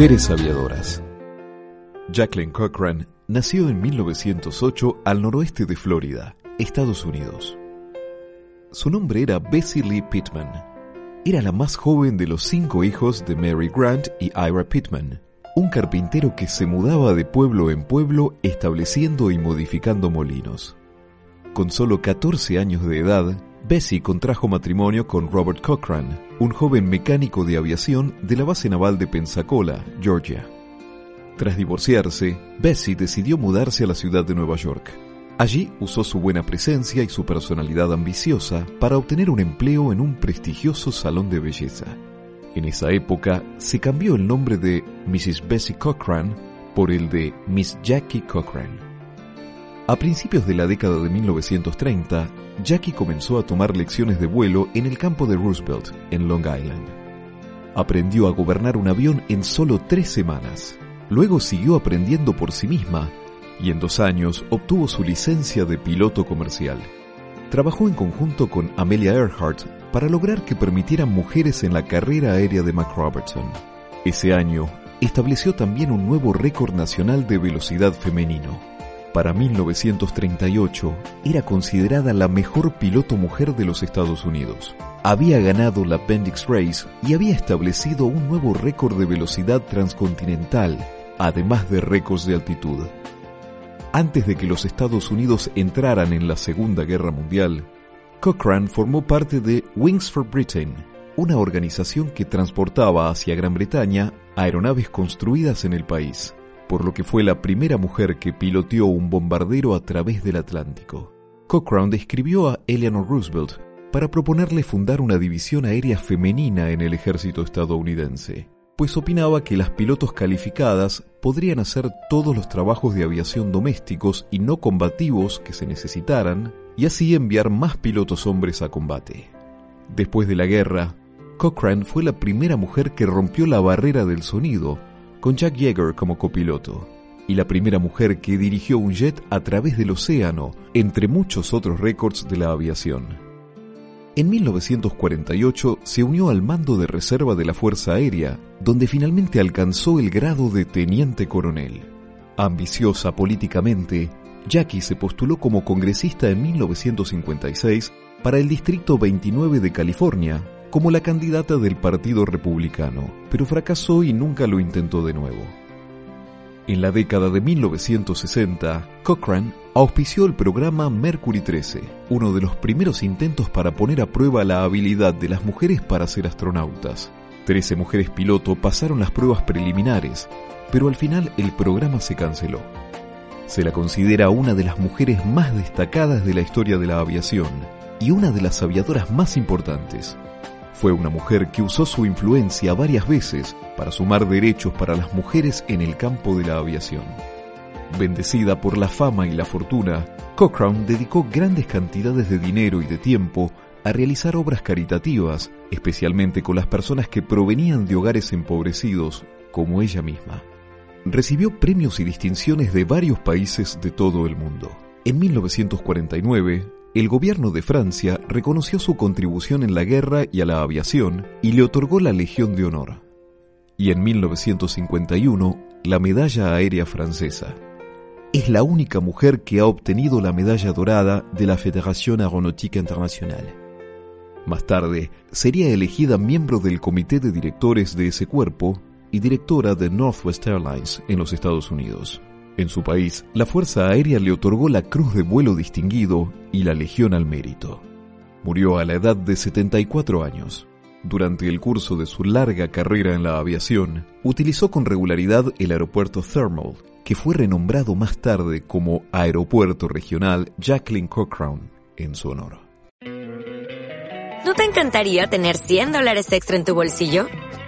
Mujeres aviadoras. Jacqueline Cochran nació en 1908 al noroeste de Florida, Estados Unidos. Su nombre era Bessie Lee Pittman. Era la más joven de los cinco hijos de Mary Grant y Ira Pittman, un carpintero que se mudaba de pueblo en pueblo estableciendo y modificando molinos. Con solo 14 años de edad, Bessie contrajo matrimonio con Robert Cochran, un joven mecánico de aviación de la base naval de Pensacola, Georgia. Tras divorciarse, Bessie decidió mudarse a la ciudad de Nueva York. Allí usó su buena presencia y su personalidad ambiciosa para obtener un empleo en un prestigioso salón de belleza. En esa época se cambió el nombre de Mrs. Bessie Cochran por el de Miss Jackie Cochran. A principios de la década de 1930, Jackie comenzó a tomar lecciones de vuelo en el campo de Roosevelt, en Long Island. Aprendió a gobernar un avión en solo tres semanas. Luego siguió aprendiendo por sí misma y en dos años obtuvo su licencia de piloto comercial. Trabajó en conjunto con Amelia Earhart para lograr que permitieran mujeres en la carrera aérea de McRobertson. Ese año estableció también un nuevo récord nacional de velocidad femenino para 1938 era considerada la mejor piloto mujer de los Estados Unidos. Había ganado la Appendix Race y había establecido un nuevo récord de velocidad transcontinental, además de récords de altitud. Antes de que los Estados Unidos entraran en la Segunda Guerra Mundial, Cochrane formó parte de Wings for Britain, una organización que transportaba hacia Gran Bretaña aeronaves construidas en el país por lo que fue la primera mujer que piloteó un bombardero a través del Atlántico. Cochrane describió a Eleanor Roosevelt para proponerle fundar una división aérea femenina en el ejército estadounidense, pues opinaba que las pilotos calificadas podrían hacer todos los trabajos de aviación domésticos y no combativos que se necesitaran y así enviar más pilotos hombres a combate. Después de la guerra, Cochrane fue la primera mujer que rompió la barrera del sonido con Jack Yeager como copiloto, y la primera mujer que dirigió un jet a través del océano, entre muchos otros récords de la aviación. En 1948 se unió al mando de reserva de la Fuerza Aérea, donde finalmente alcanzó el grado de teniente coronel. Ambiciosa políticamente, Jackie se postuló como congresista en 1956 para el Distrito 29 de California, como la candidata del Partido Republicano, pero fracasó y nunca lo intentó de nuevo. En la década de 1960, Cochrane auspició el programa Mercury 13, uno de los primeros intentos para poner a prueba la habilidad de las mujeres para ser astronautas. Trece mujeres piloto pasaron las pruebas preliminares, pero al final el programa se canceló. Se la considera una de las mujeres más destacadas de la historia de la aviación y una de las aviadoras más importantes. Fue una mujer que usó su influencia varias veces para sumar derechos para las mujeres en el campo de la aviación. Bendecida por la fama y la fortuna, Cochrane dedicó grandes cantidades de dinero y de tiempo a realizar obras caritativas, especialmente con las personas que provenían de hogares empobrecidos, como ella misma. Recibió premios y distinciones de varios países de todo el mundo. En 1949, el gobierno de Francia reconoció su contribución en la guerra y a la aviación y le otorgó la Legión de Honor. Y en 1951, la Medalla Aérea Francesa. Es la única mujer que ha obtenido la medalla dorada de la Fédération Aeronautique Internationale. Más tarde, sería elegida miembro del comité de directores de ese cuerpo y directora de Northwest Airlines en los Estados Unidos. En su país, la Fuerza Aérea le otorgó la Cruz de Vuelo Distinguido y la Legión al Mérito. Murió a la edad de 74 años. Durante el curso de su larga carrera en la aviación, utilizó con regularidad el aeropuerto Thermal, que fue renombrado más tarde como Aeropuerto Regional Jacqueline Cochrane en su honor. ¿No te encantaría tener 100 dólares extra en tu bolsillo?